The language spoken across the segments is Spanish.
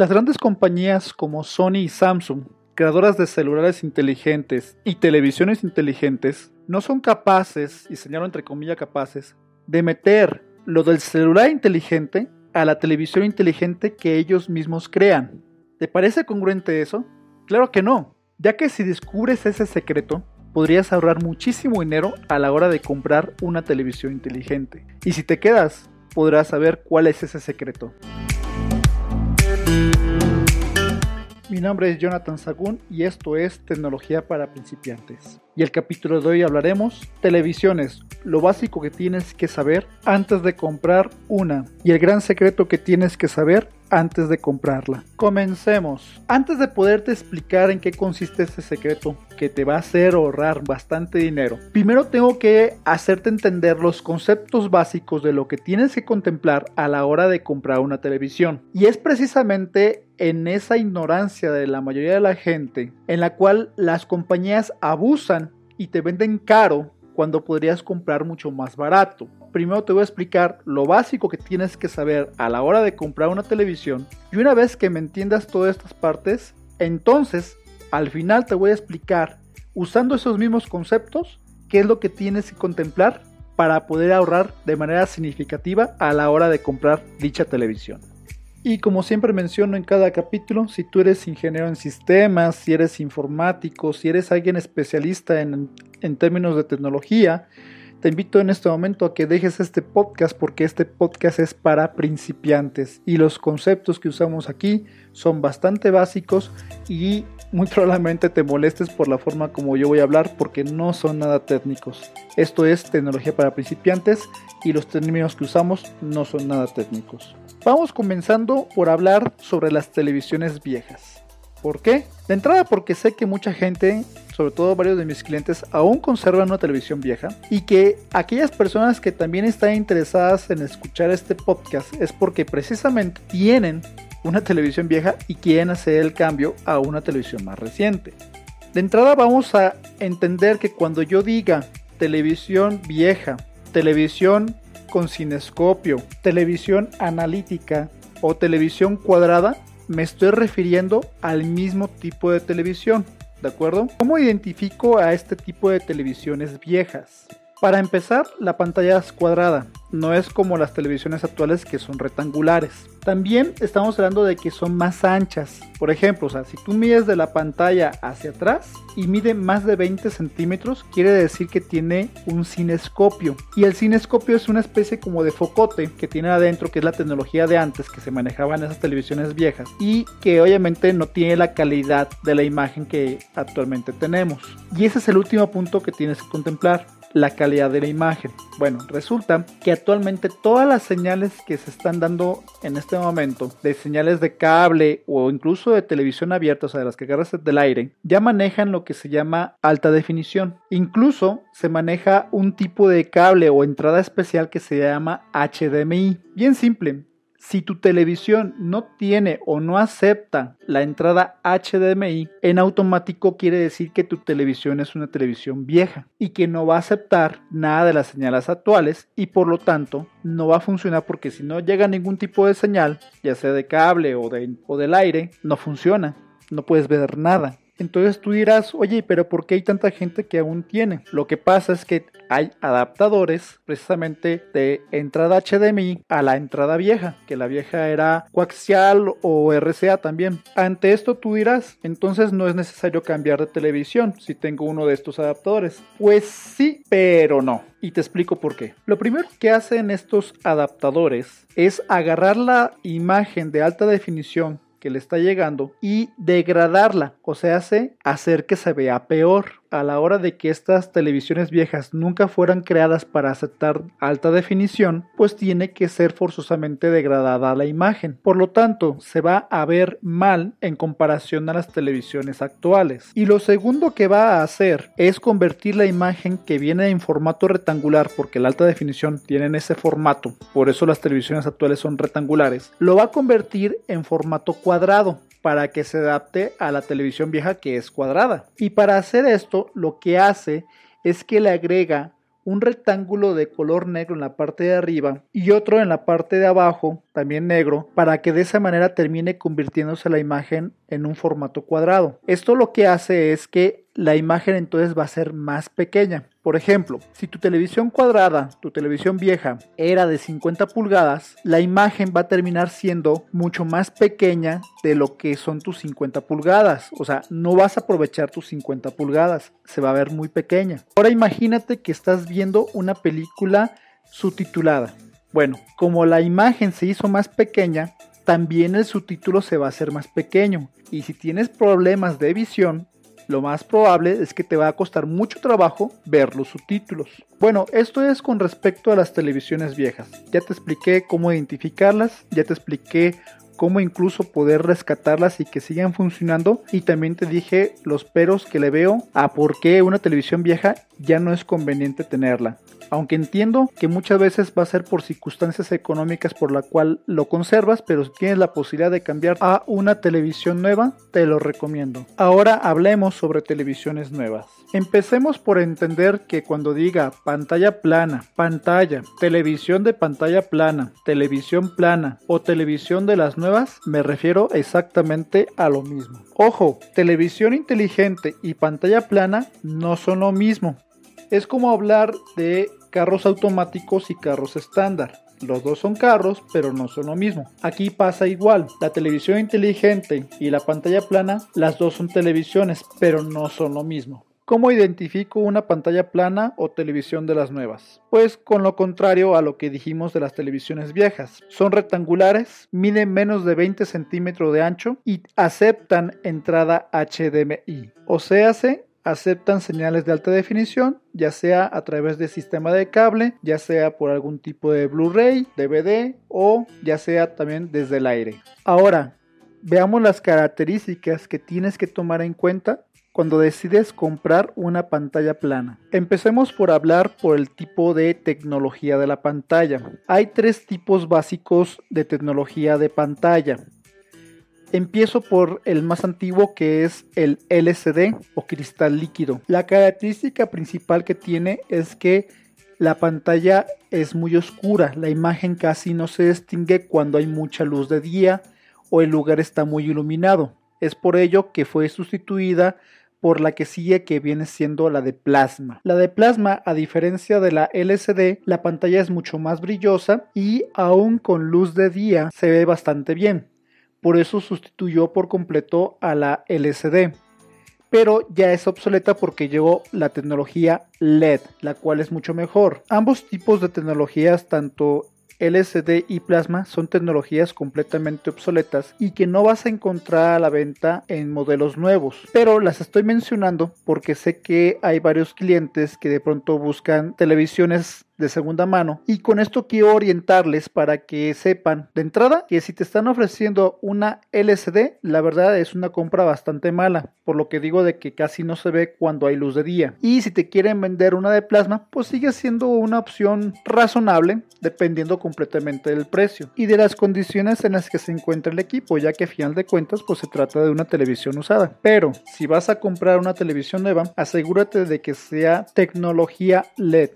Las grandes compañías como Sony y Samsung, creadoras de celulares inteligentes y televisiones inteligentes, no son capaces, y señalo entre comillas capaces, de meter lo del celular inteligente a la televisión inteligente que ellos mismos crean. ¿Te parece congruente eso? Claro que no, ya que si descubres ese secreto, podrías ahorrar muchísimo dinero a la hora de comprar una televisión inteligente. Y si te quedas, podrás saber cuál es ese secreto. Mi nombre es Jonathan Sagún y esto es Tecnología para principiantes. Y el capítulo de hoy hablaremos televisiones, lo básico que tienes que saber antes de comprar una y el gran secreto que tienes que saber antes de comprarla. Comencemos. Antes de poderte explicar en qué consiste este secreto que te va a hacer ahorrar bastante dinero, primero tengo que hacerte entender los conceptos básicos de lo que tienes que contemplar a la hora de comprar una televisión. Y es precisamente en esa ignorancia de la mayoría de la gente en la cual las compañías abusan y te venden caro cuando podrías comprar mucho más barato. Primero te voy a explicar lo básico que tienes que saber a la hora de comprar una televisión y una vez que me entiendas todas estas partes, entonces al final te voy a explicar usando esos mismos conceptos qué es lo que tienes que contemplar para poder ahorrar de manera significativa a la hora de comprar dicha televisión. Y como siempre menciono en cada capítulo, si tú eres ingeniero en sistemas, si eres informático, si eres alguien especialista en, en términos de tecnología, te invito en este momento a que dejes este podcast porque este podcast es para principiantes y los conceptos que usamos aquí son bastante básicos y muy probablemente te molestes por la forma como yo voy a hablar porque no son nada técnicos. Esto es tecnología para principiantes y los términos que usamos no son nada técnicos. Vamos comenzando por hablar sobre las televisiones viejas. ¿Por qué? De entrada porque sé que mucha gente, sobre todo varios de mis clientes, aún conservan una televisión vieja y que aquellas personas que también están interesadas en escuchar este podcast es porque precisamente tienen una televisión vieja y quieren hacer el cambio a una televisión más reciente. De entrada vamos a entender que cuando yo diga televisión vieja, televisión con cinescopio, televisión analítica o televisión cuadrada, me estoy refiriendo al mismo tipo de televisión, ¿de acuerdo? ¿Cómo identifico a este tipo de televisiones viejas? Para empezar, la pantalla es cuadrada, no es como las televisiones actuales que son rectangulares. También estamos hablando de que son más anchas. Por ejemplo, si tú mides de la pantalla hacia atrás y mide más de 20 centímetros, quiere decir que tiene un cinescopio. Y el cinescopio es una especie como de focote que tiene adentro, que es la tecnología de antes que se manejaba en esas televisiones viejas. Y que obviamente no tiene la calidad de la imagen que actualmente tenemos. Y ese es el último punto que tienes que contemplar la calidad de la imagen. Bueno, resulta que actualmente todas las señales que se están dando en este momento, de señales de cable o incluso de televisión abierta, o sea, de las que agarras del aire, ya manejan lo que se llama alta definición. Incluso se maneja un tipo de cable o entrada especial que se llama HDMI. Bien simple, si tu televisión no tiene o no acepta la entrada HDMI, en automático quiere decir que tu televisión es una televisión vieja y que no va a aceptar nada de las señales actuales y por lo tanto no va a funcionar porque si no llega ningún tipo de señal, ya sea de cable o, o del aire, no funciona, no puedes ver nada. Entonces tú dirás, oye, pero ¿por qué hay tanta gente que aún tiene? Lo que pasa es que hay adaptadores precisamente de entrada HDMI a la entrada vieja, que la vieja era coaxial o RCA también. Ante esto tú dirás, entonces no es necesario cambiar de televisión si tengo uno de estos adaptadores. Pues sí, pero no. Y te explico por qué. Lo primero que hacen estos adaptadores es agarrar la imagen de alta definición que le está llegando y degradarla, o sea, hace hacer que se vea peor a la hora de que estas televisiones viejas nunca fueran creadas para aceptar alta definición, pues tiene que ser forzosamente degradada la imagen. Por lo tanto, se va a ver mal en comparación a las televisiones actuales. Y lo segundo que va a hacer es convertir la imagen que viene en formato rectangular, porque la alta definición tiene ese formato, por eso las televisiones actuales son rectangulares, lo va a convertir en formato cuadrado para que se adapte a la televisión vieja que es cuadrada. Y para hacer esto, lo que hace es que le agrega un rectángulo de color negro en la parte de arriba y otro en la parte de abajo, también negro, para que de esa manera termine convirtiéndose la imagen en un formato cuadrado. Esto lo que hace es que la imagen entonces va a ser más pequeña. Por ejemplo, si tu televisión cuadrada, tu televisión vieja, era de 50 pulgadas, la imagen va a terminar siendo mucho más pequeña de lo que son tus 50 pulgadas. O sea, no vas a aprovechar tus 50 pulgadas, se va a ver muy pequeña. Ahora imagínate que estás viendo una película subtitulada. Bueno, como la imagen se hizo más pequeña, también el subtítulo se va a hacer más pequeño. Y si tienes problemas de visión, lo más probable es que te va a costar mucho trabajo ver los subtítulos. Bueno, esto es con respecto a las televisiones viejas. Ya te expliqué cómo identificarlas, ya te expliqué cómo incluso poder rescatarlas y que sigan funcionando. Y también te dije los peros que le veo a por qué una televisión vieja ya no es conveniente tenerla. Aunque entiendo que muchas veces va a ser por circunstancias económicas por la cual lo conservas, pero si tienes la posibilidad de cambiar a una televisión nueva, te lo recomiendo. Ahora hablemos sobre televisiones nuevas. Empecemos por entender que cuando diga pantalla plana, pantalla, televisión de pantalla plana, televisión plana o televisión de las nuevas, me refiero exactamente a lo mismo. Ojo, televisión inteligente y pantalla plana no son lo mismo. Es como hablar de carros automáticos y carros estándar. Los dos son carros, pero no son lo mismo. Aquí pasa igual. La televisión inteligente y la pantalla plana, las dos son televisiones, pero no son lo mismo. ¿Cómo identifico una pantalla plana o televisión de las nuevas? Pues con lo contrario a lo que dijimos de las televisiones viejas. Son rectangulares, miden menos de 20 centímetros de ancho y aceptan entrada HDMI. O sea, aceptan señales de alta definición, ya sea a través de sistema de cable, ya sea por algún tipo de Blu-ray, DVD o ya sea también desde el aire. Ahora, veamos las características que tienes que tomar en cuenta cuando decides comprar una pantalla plana. Empecemos por hablar por el tipo de tecnología de la pantalla. Hay tres tipos básicos de tecnología de pantalla. Empiezo por el más antiguo que es el LCD o cristal líquido. La característica principal que tiene es que la pantalla es muy oscura, la imagen casi no se distingue cuando hay mucha luz de día o el lugar está muy iluminado. Es por ello que fue sustituida por la que sigue que viene siendo la de plasma. La de plasma, a diferencia de la LCD, la pantalla es mucho más brillosa y aún con luz de día se ve bastante bien. Por eso sustituyó por completo a la LCD. Pero ya es obsoleta porque llegó la tecnología LED, la cual es mucho mejor. Ambos tipos de tecnologías, tanto LCD y plasma son tecnologías completamente obsoletas y que no vas a encontrar a la venta en modelos nuevos. Pero las estoy mencionando porque sé que hay varios clientes que de pronto buscan televisiones de segunda mano. Y con esto quiero orientarles para que sepan de entrada que si te están ofreciendo una LCD, la verdad es una compra bastante mala, por lo que digo de que casi no se ve cuando hay luz de día. Y si te quieren vender una de plasma, pues sigue siendo una opción razonable, dependiendo completamente del precio y de las condiciones en las que se encuentra el equipo, ya que a final de cuentas pues se trata de una televisión usada. Pero si vas a comprar una televisión nueva, asegúrate de que sea tecnología LED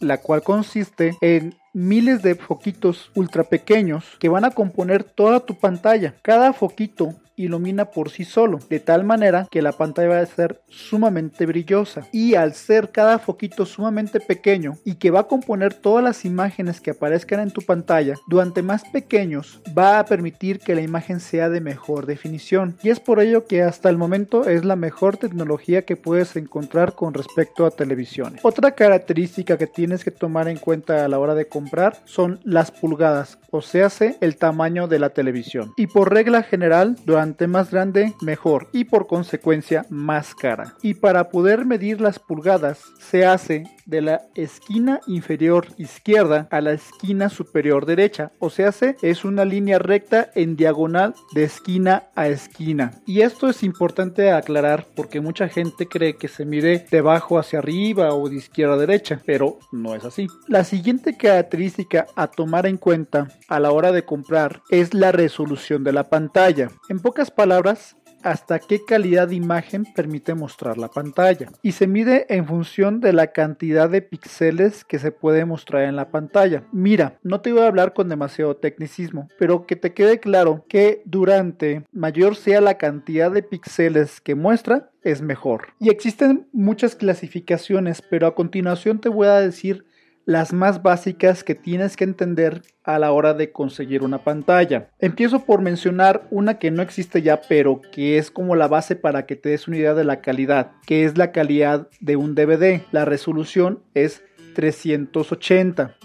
la cual consiste en miles de foquitos ultra pequeños que van a componer toda tu pantalla. Cada foquito ilumina por sí solo, de tal manera que la pantalla va a ser sumamente brillosa. Y al ser cada foquito sumamente pequeño y que va a componer todas las imágenes que aparezcan en tu pantalla, durante más pequeños va a permitir que la imagen sea de mejor definición. Y es por ello que hasta el momento es la mejor tecnología que puedes encontrar con respecto a televisiones. Otra característica que tienes que tomar en cuenta a la hora de comprar son las pulgadas, o sea, el tamaño de la televisión. Y por regla general, durante más grande, mejor y por consecuencia más cara. Y para poder medir las pulgadas se hace de la esquina inferior izquierda a la esquina superior derecha. O sea, se es una línea recta en diagonal de esquina a esquina. Y esto es importante aclarar porque mucha gente cree que se mide de abajo hacia arriba o de izquierda a derecha, pero no es así. La siguiente característica a tomar en cuenta a la hora de comprar es la resolución de la pantalla. En pocas palabras, hasta qué calidad de imagen permite mostrar la pantalla y se mide en función de la cantidad de píxeles que se puede mostrar en la pantalla. Mira, no te voy a hablar con demasiado tecnicismo, pero que te quede claro que durante mayor sea la cantidad de píxeles que muestra, es mejor. Y existen muchas clasificaciones, pero a continuación te voy a decir las más básicas que tienes que entender a la hora de conseguir una pantalla. Empiezo por mencionar una que no existe ya, pero que es como la base para que te des una idea de la calidad, que es la calidad de un DVD. La resolución es 380.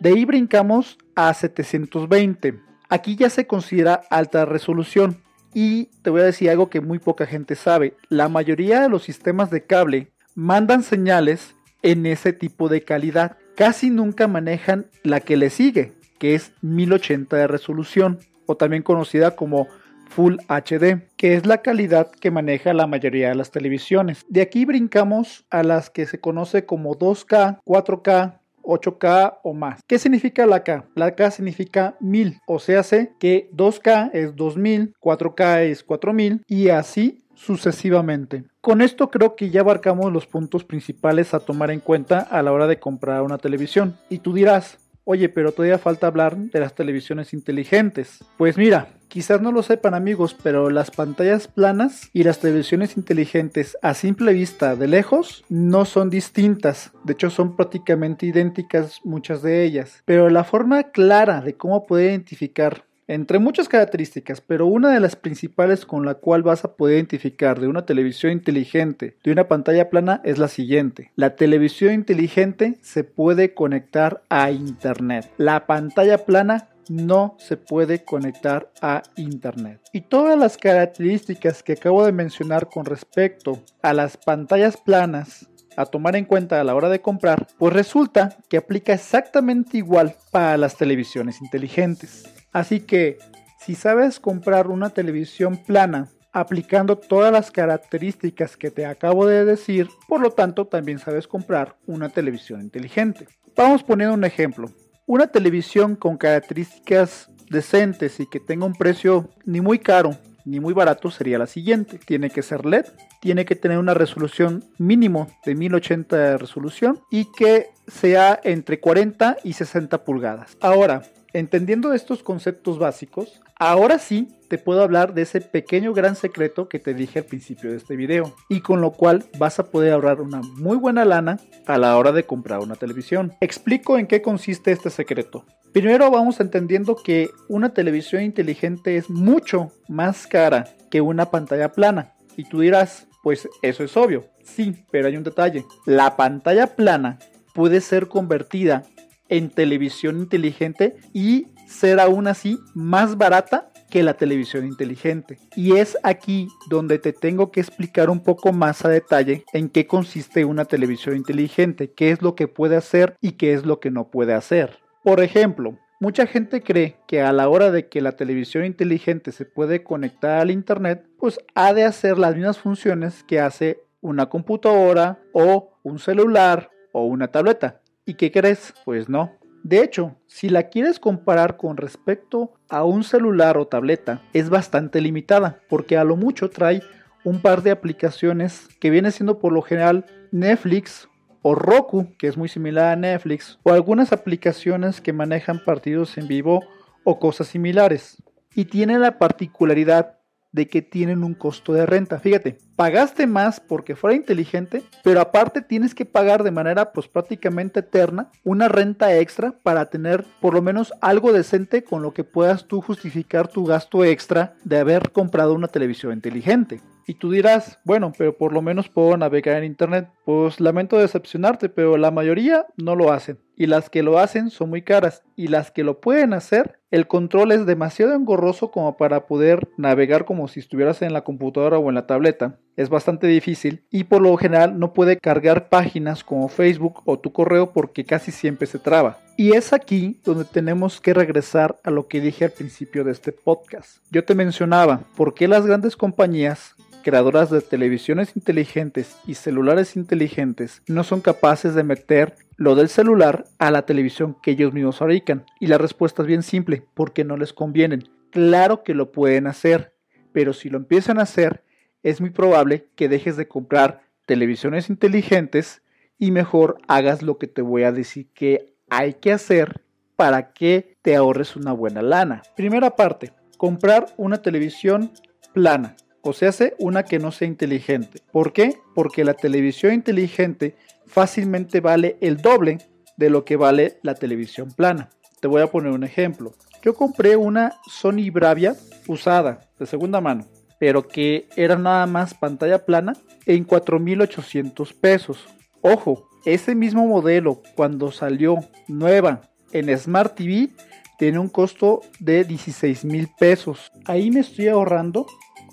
De ahí brincamos a 720. Aquí ya se considera alta resolución. Y te voy a decir algo que muy poca gente sabe. La mayoría de los sistemas de cable mandan señales en ese tipo de calidad casi nunca manejan la que le sigue, que es 1080 de resolución, o también conocida como Full HD, que es la calidad que maneja la mayoría de las televisiones. De aquí brincamos a las que se conoce como 2K, 4K, 8K o más. ¿Qué significa la K? La K significa 1000, o sea, sé que 2K es 2000, 4K es 4000 y así sucesivamente. Con esto creo que ya abarcamos los puntos principales a tomar en cuenta a la hora de comprar una televisión. Y tú dirás, oye, pero todavía falta hablar de las televisiones inteligentes. Pues mira, quizás no lo sepan amigos, pero las pantallas planas y las televisiones inteligentes a simple vista de lejos no son distintas. De hecho son prácticamente idénticas muchas de ellas. Pero la forma clara de cómo poder identificar entre muchas características, pero una de las principales con la cual vas a poder identificar de una televisión inteligente de una pantalla plana es la siguiente. La televisión inteligente se puede conectar a Internet. La pantalla plana no se puede conectar a Internet. Y todas las características que acabo de mencionar con respecto a las pantallas planas a tomar en cuenta a la hora de comprar, pues resulta que aplica exactamente igual para las televisiones inteligentes. Así que si sabes comprar una televisión plana aplicando todas las características que te acabo de decir, por lo tanto también sabes comprar una televisión inteligente. Vamos poniendo un ejemplo. Una televisión con características decentes y que tenga un precio ni muy caro ni muy barato sería la siguiente. Tiene que ser LED, tiene que tener una resolución mínimo de 1080 de resolución y que sea entre 40 y 60 pulgadas. Ahora, Entendiendo estos conceptos básicos, ahora sí te puedo hablar de ese pequeño gran secreto que te dije al principio de este video y con lo cual vas a poder ahorrar una muy buena lana a la hora de comprar una televisión. Explico en qué consiste este secreto. Primero vamos entendiendo que una televisión inteligente es mucho más cara que una pantalla plana y tú dirás, pues eso es obvio. Sí, pero hay un detalle. La pantalla plana puede ser convertida en televisión inteligente y ser aún así más barata que la televisión inteligente. Y es aquí donde te tengo que explicar un poco más a detalle en qué consiste una televisión inteligente, qué es lo que puede hacer y qué es lo que no puede hacer. Por ejemplo, mucha gente cree que a la hora de que la televisión inteligente se puede conectar al internet, pues ha de hacer las mismas funciones que hace una computadora o un celular o una tableta. ¿Y qué crees? Pues no. De hecho, si la quieres comparar con respecto a un celular o tableta, es bastante limitada, porque a lo mucho trae un par de aplicaciones que viene siendo por lo general Netflix o Roku, que es muy similar a Netflix, o algunas aplicaciones que manejan partidos en vivo o cosas similares. Y tiene la particularidad de que tienen un costo de renta. Fíjate, pagaste más porque fuera inteligente, pero aparte tienes que pagar de manera pues prácticamente eterna una renta extra para tener por lo menos algo decente con lo que puedas tú justificar tu gasto extra de haber comprado una televisión inteligente. Y tú dirás, bueno, pero por lo menos puedo navegar en internet. Pues lamento decepcionarte, pero la mayoría no lo hacen. Y las que lo hacen son muy caras. Y las que lo pueden hacer, el control es demasiado engorroso como para poder navegar como si estuvieras en la computadora o en la tableta es bastante difícil y por lo general no puede cargar páginas como Facebook o tu correo porque casi siempre se traba. Y es aquí donde tenemos que regresar a lo que dije al principio de este podcast. Yo te mencionaba por qué las grandes compañías creadoras de televisiones inteligentes y celulares inteligentes no son capaces de meter lo del celular a la televisión que ellos mismos fabrican. Y la respuesta es bien simple, porque no les convienen. Claro que lo pueden hacer, pero si lo empiezan a hacer, es muy probable que dejes de comprar televisiones inteligentes y mejor hagas lo que te voy a decir que hay que hacer para que te ahorres una buena lana. Primera parte, comprar una televisión plana, o sea, una que no sea inteligente. ¿Por qué? Porque la televisión inteligente fácilmente vale el doble de lo que vale la televisión plana. Te voy a poner un ejemplo. Yo compré una Sony Bravia usada, de segunda mano, pero que era nada más pantalla plana en 4.800 pesos. Ojo, ese mismo modelo cuando salió nueva en Smart TV tiene un costo de 16 mil pesos. Ahí me estoy ahorrando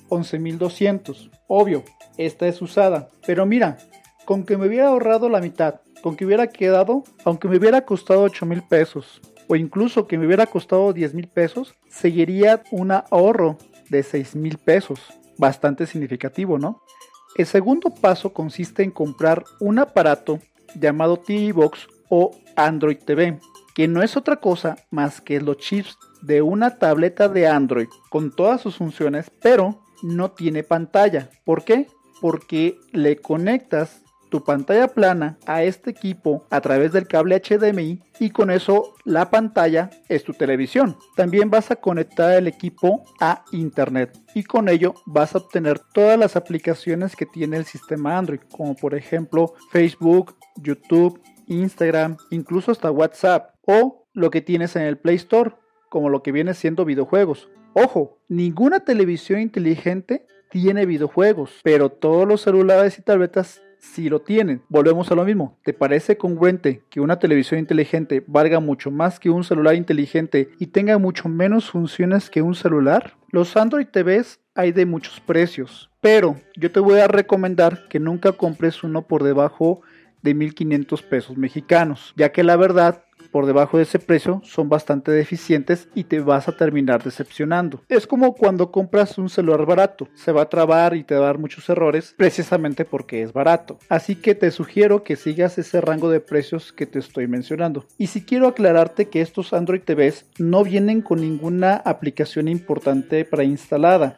11.200. Obvio, esta es usada. Pero mira, con que me hubiera ahorrado la mitad, con que hubiera quedado, aunque me hubiera costado 8 mil pesos, o incluso que me hubiera costado 10 mil pesos, seguiría un ahorro de 6 mil pesos. Bastante significativo, ¿no? El segundo paso consiste en comprar un aparato llamado TV Box o Android TV, que no es otra cosa más que los chips de una tableta de Android con todas sus funciones, pero no tiene pantalla. ¿Por qué? Porque le conectas tu pantalla plana a este equipo a través del cable HDMI y con eso la pantalla es tu televisión. También vas a conectar el equipo a internet y con ello vas a obtener todas las aplicaciones que tiene el sistema Android, como por ejemplo Facebook, YouTube, Instagram, incluso hasta WhatsApp o lo que tienes en el Play Store, como lo que viene siendo videojuegos. Ojo, ninguna televisión inteligente tiene videojuegos, pero todos los celulares y tabletas si lo tienen. Volvemos a lo mismo. ¿Te parece congruente que una televisión inteligente valga mucho más que un celular inteligente y tenga mucho menos funciones que un celular? Los Android TVs hay de muchos precios, pero yo te voy a recomendar que nunca compres uno por debajo de 1500 pesos mexicanos, ya que la verdad por debajo de ese precio son bastante deficientes y te vas a terminar decepcionando. Es como cuando compras un celular barato, se va a trabar y te va a dar muchos errores precisamente porque es barato. Así que te sugiero que sigas ese rango de precios que te estoy mencionando. Y si quiero aclararte que estos Android TVs no vienen con ninguna aplicación importante para instalada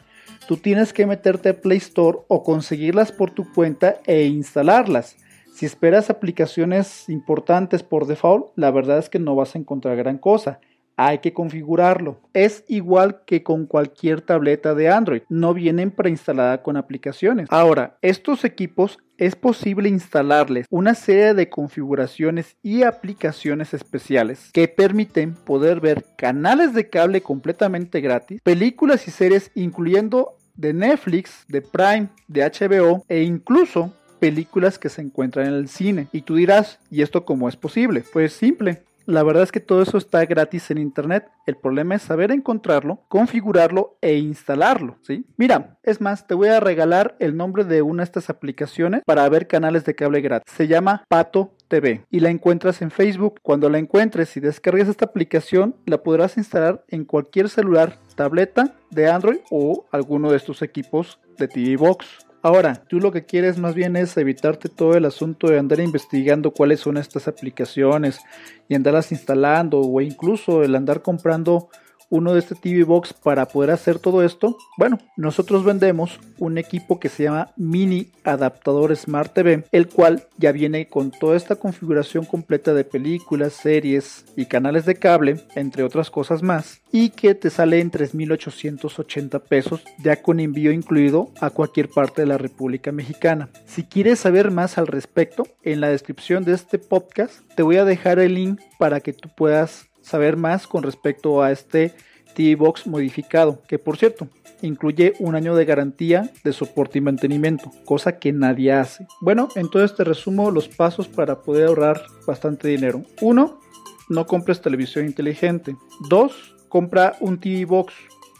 tú tienes que meterte a Play Store o conseguirlas por tu cuenta e instalarlas. Si esperas aplicaciones importantes por default, la verdad es que no vas a encontrar gran cosa. Hay que configurarlo. Es igual que con cualquier tableta de Android. No vienen preinstalada con aplicaciones. Ahora, estos equipos es posible instalarles una serie de configuraciones y aplicaciones especiales que permiten poder ver canales de cable completamente gratis, películas y series incluyendo de Netflix, de Prime, de HBO e incluso películas que se encuentran en el cine. Y tú dirás, ¿y esto cómo es posible? Pues simple. La verdad es que todo eso está gratis en internet. El problema es saber encontrarlo, configurarlo e instalarlo, ¿sí? Mira, es más, te voy a regalar el nombre de una de estas aplicaciones para ver canales de cable gratis. Se llama Pato TV y la encuentras en Facebook. Cuando la encuentres y descargues esta aplicación, la podrás instalar en cualquier celular, tableta de Android o alguno de estos equipos de TV Box. Ahora, tú lo que quieres más bien es evitarte todo el asunto de andar investigando cuáles son estas aplicaciones y andarlas instalando o incluso el andar comprando uno de este TV Box para poder hacer todo esto? Bueno, nosotros vendemos un equipo que se llama Mini Adaptador Smart TV, el cual ya viene con toda esta configuración completa de películas, series y canales de cable, entre otras cosas más, y que te sale en 3.880 pesos ya con envío incluido a cualquier parte de la República Mexicana. Si quieres saber más al respecto, en la descripción de este podcast te voy a dejar el link para que tú puedas saber más con respecto a este TV Box modificado, que por cierto, incluye un año de garantía de soporte y mantenimiento, cosa que nadie hace. Bueno, entonces te resumo los pasos para poder ahorrar bastante dinero. 1. No compres televisión inteligente. 2. Compra un TV Box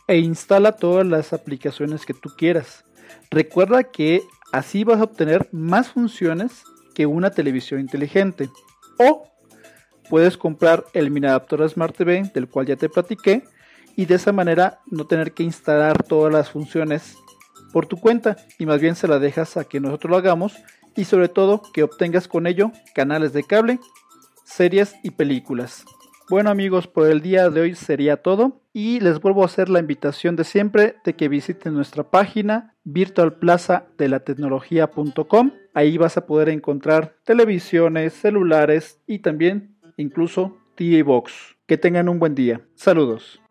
e instala todas las aplicaciones que tú quieras. Recuerda que así vas a obtener más funciones que una televisión inteligente. O puedes comprar el mini adaptador Smart TV, del cual ya te platiqué, y de esa manera no tener que instalar todas las funciones por tu cuenta y más bien se la dejas a que nosotros lo hagamos y sobre todo que obtengas con ello canales de cable, series y películas. Bueno amigos, por el día de hoy sería todo y les vuelvo a hacer la invitación de siempre de que visiten nuestra página virtualplaza de la virtualplazadelatecnología.com. Ahí vas a poder encontrar televisiones, celulares y también incluso TJ Box. Que tengan un buen día. Saludos.